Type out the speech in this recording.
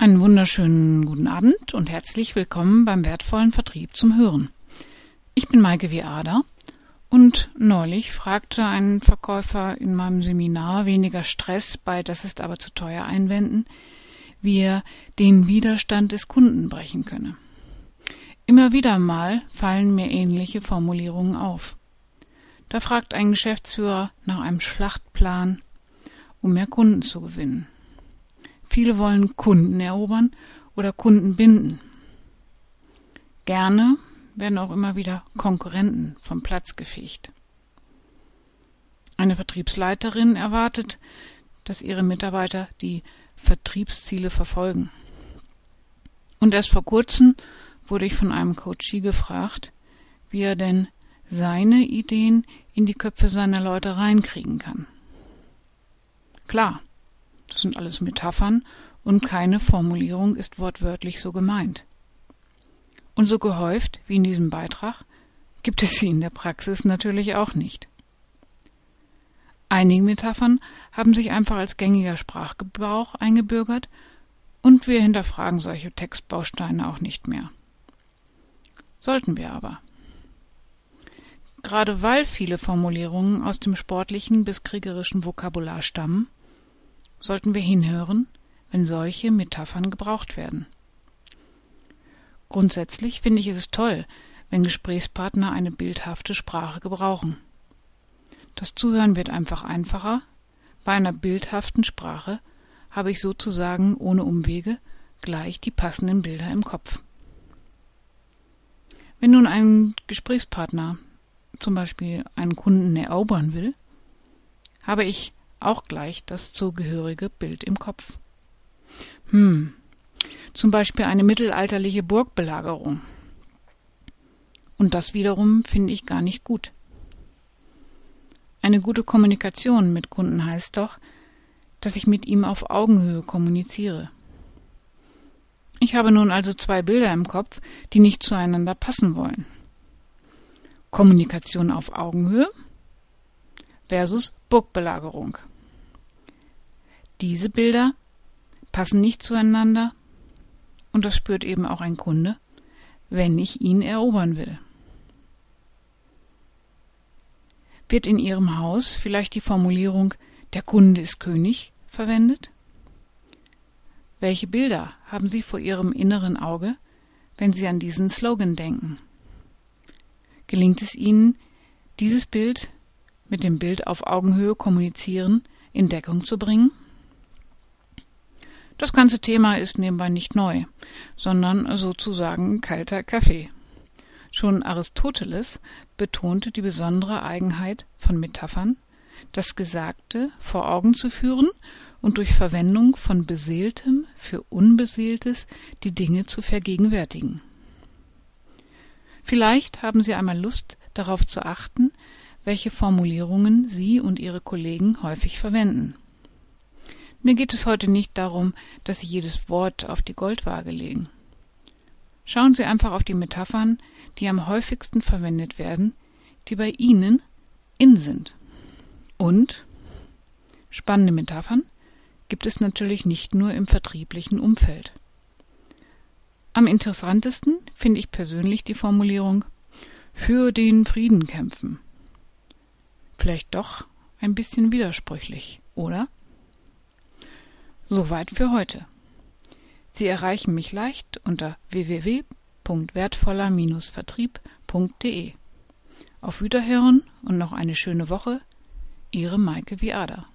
Einen wunderschönen guten Abend und herzlich willkommen beim wertvollen Vertrieb zum Hören. Ich bin Maike Viada und neulich fragte ein Verkäufer in meinem Seminar weniger Stress bei Das ist aber zu teuer einwenden, wie er den Widerstand des Kunden brechen könne. Immer wieder mal fallen mir ähnliche Formulierungen auf. Da fragt ein Geschäftsführer nach einem Schlachtplan, um mehr Kunden zu gewinnen. Viele wollen Kunden erobern oder Kunden binden. Gerne werden auch immer wieder Konkurrenten vom Platz gefegt. Eine Vertriebsleiterin erwartet, dass ihre Mitarbeiter die Vertriebsziele verfolgen. Und erst vor kurzem wurde ich von einem Coachie gefragt, wie er denn seine Ideen in die Köpfe seiner Leute reinkriegen kann. Klar, das sind alles Metaphern und keine Formulierung ist wortwörtlich so gemeint. Und so gehäuft wie in diesem Beitrag gibt es sie in der Praxis natürlich auch nicht. Einige Metaphern haben sich einfach als gängiger Sprachgebrauch eingebürgert und wir hinterfragen solche Textbausteine auch nicht mehr. Sollten wir aber. Gerade weil viele Formulierungen aus dem sportlichen bis kriegerischen Vokabular stammen, sollten wir hinhören, wenn solche Metaphern gebraucht werden. Grundsätzlich finde ich es toll, wenn Gesprächspartner eine bildhafte Sprache gebrauchen. Das Zuhören wird einfach einfacher. Bei einer bildhaften Sprache habe ich sozusagen ohne Umwege gleich die passenden Bilder im Kopf. Wenn nun ein Gesprächspartner zum Beispiel einen Kunden erobern will, habe ich auch gleich das zugehörige Bild im Kopf. Hm, zum Beispiel eine mittelalterliche Burgbelagerung. Und das wiederum finde ich gar nicht gut. Eine gute Kommunikation mit Kunden heißt doch, dass ich mit ihm auf Augenhöhe kommuniziere. Ich habe nun also zwei Bilder im Kopf, die nicht zueinander passen wollen. Kommunikation auf Augenhöhe versus Burgbelagerung. Diese Bilder passen nicht zueinander und das spürt eben auch ein Kunde, wenn ich ihn erobern will. Wird in Ihrem Haus vielleicht die Formulierung der Kunde ist König verwendet? Welche Bilder haben Sie vor Ihrem inneren Auge, wenn Sie an diesen Slogan denken? Gelingt es Ihnen, dieses Bild mit dem Bild auf Augenhöhe kommunizieren in Deckung zu bringen? Das ganze Thema ist nebenbei nicht neu, sondern sozusagen kalter Kaffee. Schon Aristoteles betonte die besondere Eigenheit von Metaphern, das Gesagte vor Augen zu führen und durch Verwendung von Beseeltem für Unbeseeltes die Dinge zu vergegenwärtigen. Vielleicht haben Sie einmal Lust, darauf zu achten, welche Formulierungen Sie und Ihre Kollegen häufig verwenden. Mir geht es heute nicht darum, dass Sie jedes Wort auf die Goldwaage legen. Schauen Sie einfach auf die Metaphern, die am häufigsten verwendet werden, die bei Ihnen in sind. Und spannende Metaphern gibt es natürlich nicht nur im vertrieblichen Umfeld. Am interessantesten finde ich persönlich die Formulierung für den Frieden kämpfen. Vielleicht doch ein bisschen widersprüchlich, oder? Soweit für heute. Sie erreichen mich leicht unter www.wertvoller-vertrieb.de. Auf Wiederhören und noch eine schöne Woche. Ihre Maike Viada.